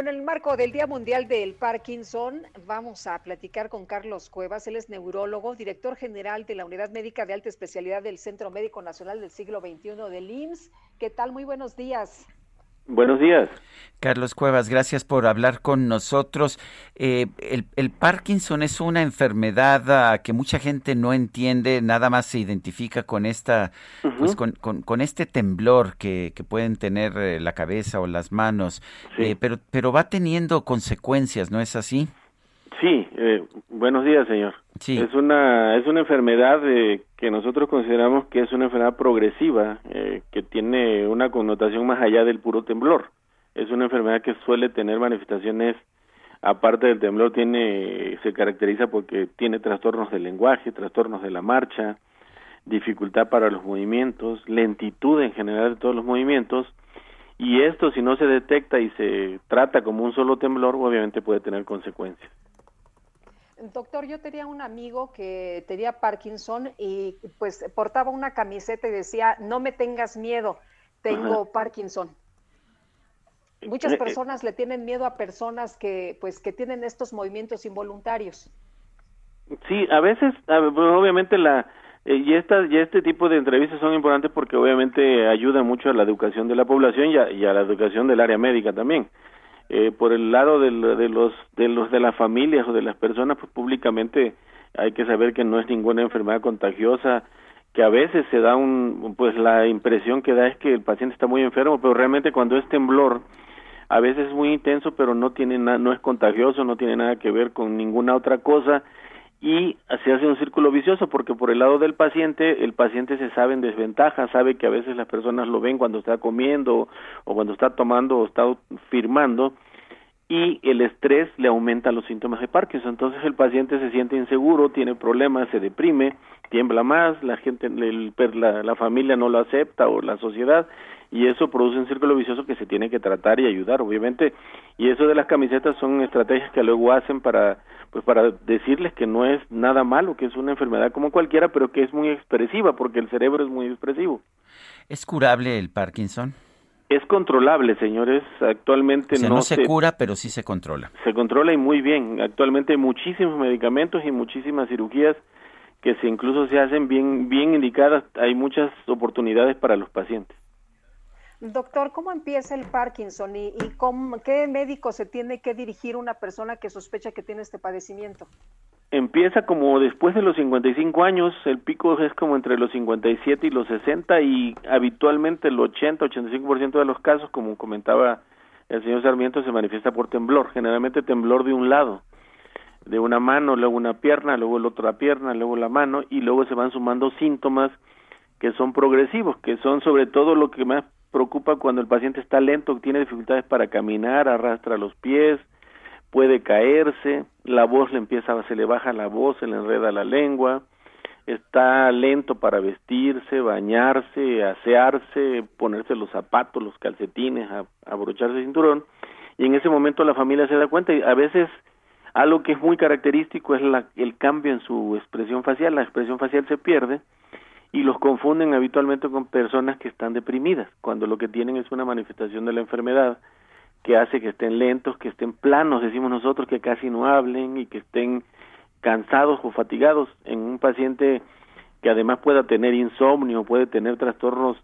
En el marco del Día Mundial del Parkinson, vamos a platicar con Carlos Cuevas. Él es neurólogo, director general de la Unidad Médica de Alta Especialidad del Centro Médico Nacional del Siglo XXI del IMSS. ¿Qué tal? Muy buenos días. Buenos días. Carlos Cuevas, gracias por hablar con nosotros. Eh, el, Parkinson es una enfermedad ah, que mucha gente no entiende, nada más se identifica con esta, pues con, con, este temblor que, que pueden tener eh, la cabeza o las manos, eh, pero, pero va teniendo consecuencias, ¿no es así? Sí, eh, buenos días, señor. Sí. Es una es una enfermedad que nosotros consideramos que es una enfermedad progresiva, que tiene una connotación más allá del puro temblor. Es una enfermedad que suele tener manifestaciones aparte del temblor tiene se caracteriza porque tiene trastornos del lenguaje, trastornos de la marcha, dificultad para los movimientos, lentitud en general de todos los movimientos y esto si no se detecta y se trata como un solo temblor, obviamente puede tener consecuencias. Doctor, yo tenía un amigo que tenía Parkinson y pues portaba una camiseta y decía, no me tengas miedo, tengo Parkinson. Muchas eh, eh. personas le tienen miedo a personas que pues que tienen estos movimientos involuntarios. Sí, a veces, obviamente la eh, y esta y este tipo de entrevistas son importantes porque obviamente ayuda mucho a la educación de la población y a la educación del área médica también eh, por el lado de, de los de los de las familias o de las personas pues públicamente hay que saber que no es ninguna enfermedad contagiosa que a veces se da un pues la impresión que da es que el paciente está muy enfermo pero realmente cuando es temblor a veces es muy intenso pero no tiene nada no es contagioso no tiene nada que ver con ninguna otra cosa y se hace un círculo vicioso porque por el lado del paciente el paciente se sabe en desventaja, sabe que a veces las personas lo ven cuando está comiendo o cuando está tomando o está firmando y el estrés le aumenta los síntomas de Parkinson. Entonces el paciente se siente inseguro, tiene problemas, se deprime, tiembla más, la gente, el, la, la familia no lo acepta o la sociedad y eso produce un círculo vicioso que se tiene que tratar y ayudar, obviamente. Y eso de las camisetas son estrategias que luego hacen para pues para decirles que no es nada malo, que es una enfermedad como cualquiera, pero que es muy expresiva porque el cerebro es muy expresivo. ¿Es curable el Parkinson? Es controlable, señores. Actualmente no, no se, cura, pero sí se controla. Se controla y muy bien. Actualmente hay muchísimos medicamentos y muchísimas cirugías que se incluso se hacen bien bien indicadas. Hay muchas oportunidades para los pacientes. Doctor, ¿cómo empieza el Parkinson y, y cómo, qué médico se tiene que dirigir una persona que sospecha que tiene este padecimiento? Empieza como después de los 55 años, el pico es como entre los 57 y los 60 y habitualmente el 80-85% de los casos, como comentaba el señor Sarmiento, se manifiesta por temblor, generalmente temblor de un lado, de una mano, luego una pierna, luego la otra pierna, luego la mano y luego se van sumando síntomas que son progresivos, que son sobre todo lo que más preocupa cuando el paciente está lento, tiene dificultades para caminar, arrastra los pies, puede caerse, la voz le empieza, se le baja la voz, se le enreda la lengua, está lento para vestirse, bañarse, asearse, ponerse los zapatos, los calcetines, abrocharse el cinturón, y en ese momento la familia se da cuenta y a veces algo que es muy característico es la, el cambio en su expresión facial, la expresión facial se pierde y los confunden habitualmente con personas que están deprimidas, cuando lo que tienen es una manifestación de la enfermedad que hace que estén lentos, que estén planos, decimos nosotros, que casi no hablen y que estén cansados o fatigados en un paciente que además pueda tener insomnio, puede tener trastornos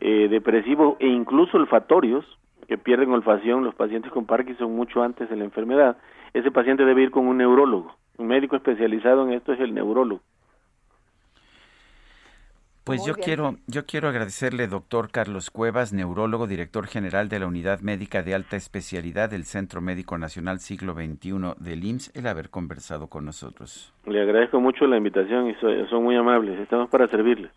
eh, depresivos e incluso olfatorios, que pierden olfacción los pacientes con Parkinson mucho antes de la enfermedad, ese paciente debe ir con un neurólogo. Un médico especializado en esto es el neurólogo. Pues yo quiero, yo quiero agradecerle, doctor Carlos Cuevas, neurólogo, director general de la Unidad Médica de Alta Especialidad del Centro Médico Nacional Siglo XXI del IMSS, el haber conversado con nosotros. Le agradezco mucho la invitación y son muy amables. Estamos para servirles.